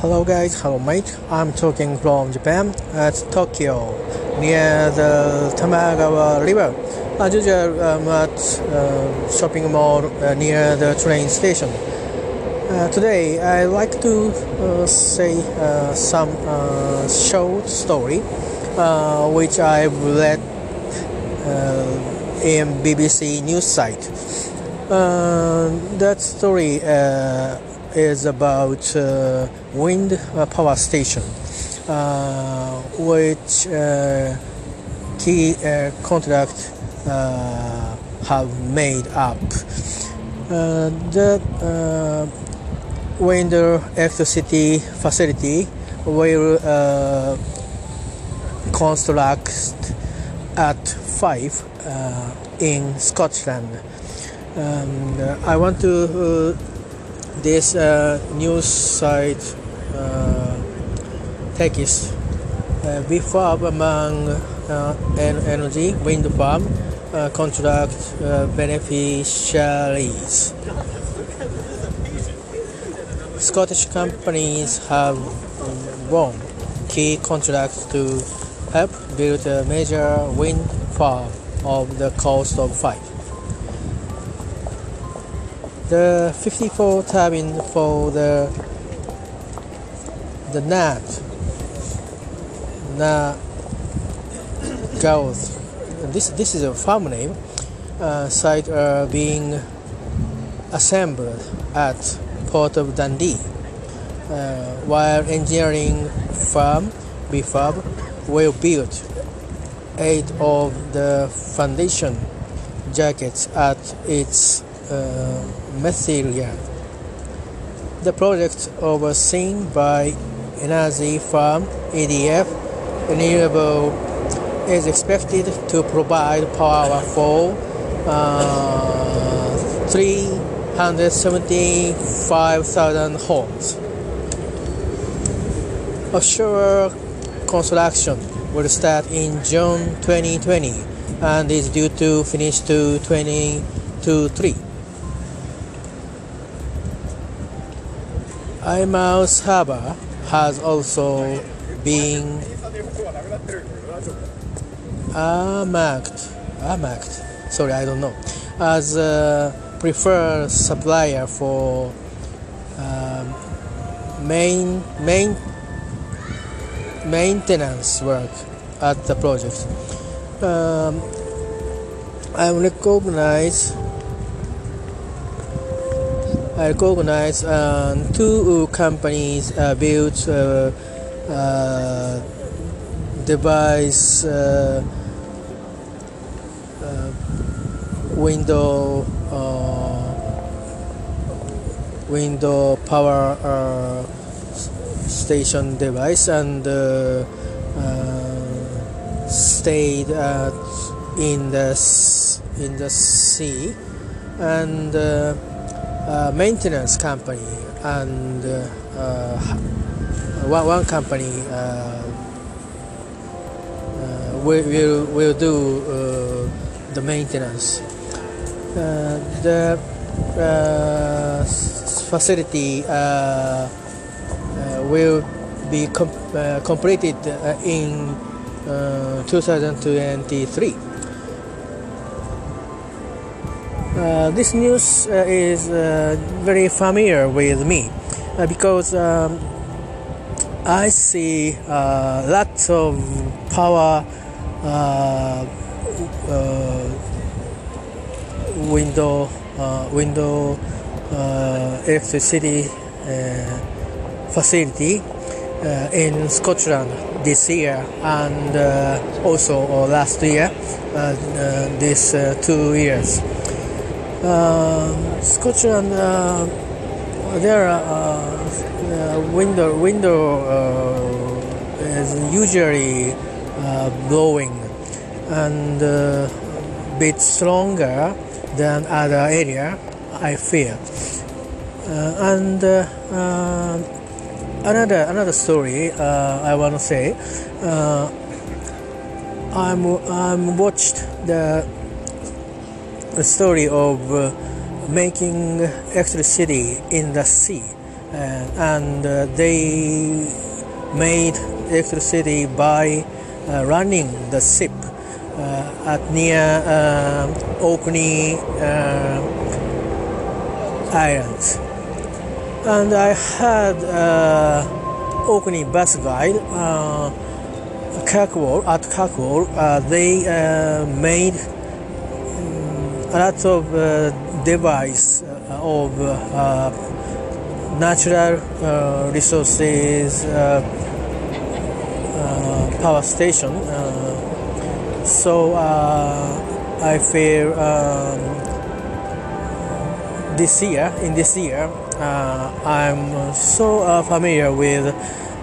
Hello guys, hello mate. I'm talking from Japan at Tokyo near the Tamagawa River. As usual, I'm at uh, shopping mall uh, near the train station. Uh, today, I like to uh, say uh, some uh, short story uh, which I've read uh, in BBC news site. Uh, that story uh, is about uh, wind uh, power station, uh, which uh, key contract have made up. The wind electricity facility will construct at Fife in Scotland. And uh, I want to uh, this uh, news site uh, text uh, before among uh, en- energy wind farm uh, contract uh, beneficiaries. Scottish companies have won key contracts to help build a major wind farm of the cost of Fife. The 54 turbine for the the Neart na Gaoithe. This this is a farm name. Uh, site are being assembled at Port of Dundee, uh, while engineering firm BiFab will build eight of the foundation jackets at its uh. The project overseen by energy firm EDF Renewable is expected to provide power for uh, 375,000 homes. Offshore construction will start in June 2020 and is due to finish to 2023. Eyemouth Harbor has also been uh, marked, uh, marked, sorry, I don't know, as a preferred supplier for um, main main maintenance work at the project. Um, I recognize I recognize uh, two companies uh, built uh, uh, device uh, uh, window uh, window power station device and uh, uh, stayed in the in the sea and uh, maintenance company and one, one company will, will, do the maintenance. Uh, the uh, facility uh, will be com- uh, completed uh, in uh, 2023. Uh, this news uh, is uh, very familiar with me because um, I see lots of power window window electricity facility uh, in Scotland this year and uh, also uh, last year uh, uh, these uh, two years. Uh, Scotland, there are window window is usually blowing and uh, bit stronger than other area. I feel, and uh, another another story uh, I want to say. Uh, I'm I'm watched the a story of uh, making electricity in the sea, uh, and uh, they made electricity by uh, running the ship at near Orkney Islands. And I had Orkney bus guide. Kirkwall at Kirkwall, uh, they uh, made um, a lot of uh, device of natural resources power station. so I feel um, this year, in this year, uh, I'm so uh, familiar with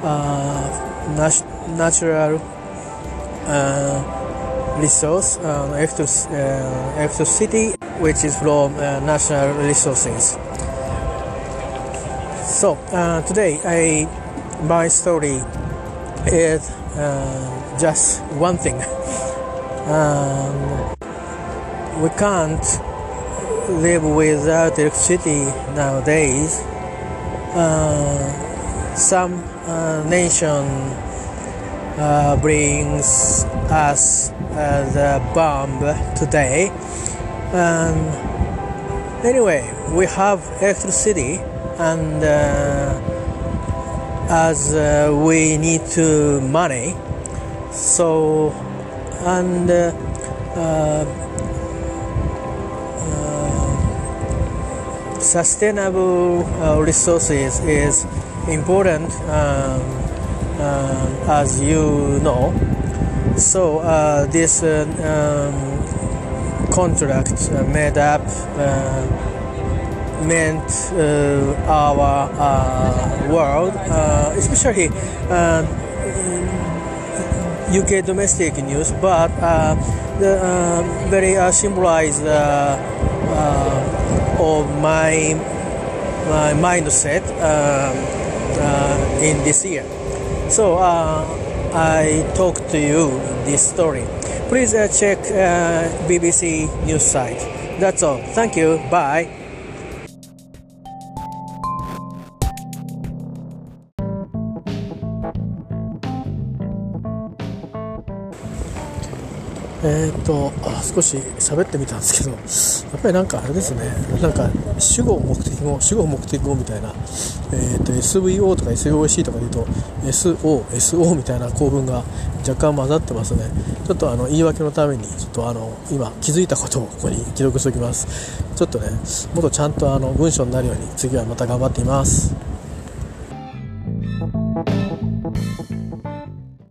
uh, nat- natural uh, resource, uh, uh, electricity, which is from natural resources. So today, I my story is just one thing. Um, we can't live without electricity nowadays. Uh, some uh, nation uh, brings us uh, the bomb today. Anyway, we have electricity, and uh, as uh, we need to money, so and uh, uh, sustainable resources is important. Um, uh, as you know. So uh, this uh, um, contract made up meant our world, especially. UK domestic news, but uh, the uh, very uh, symbolized of my mindset um, in this year. So uh, I talk to you this story. Please uh, check uh, BBC news site. That's all. Thank you. Bye. えー、っと少し喋ってみたんですけどやっぱりなんかあれですねなんか主語目的語主語目的語みたいな、えー、っと SVO とか SOC とかで言うと SO、SO みたいな構文が若干混ざってますね。ちょっとあの言い訳のためにちょっとあの今気づいたことをここに記録しておきます。ちょっとねもっとちゃんとあの文章になるように次はまた頑張っています。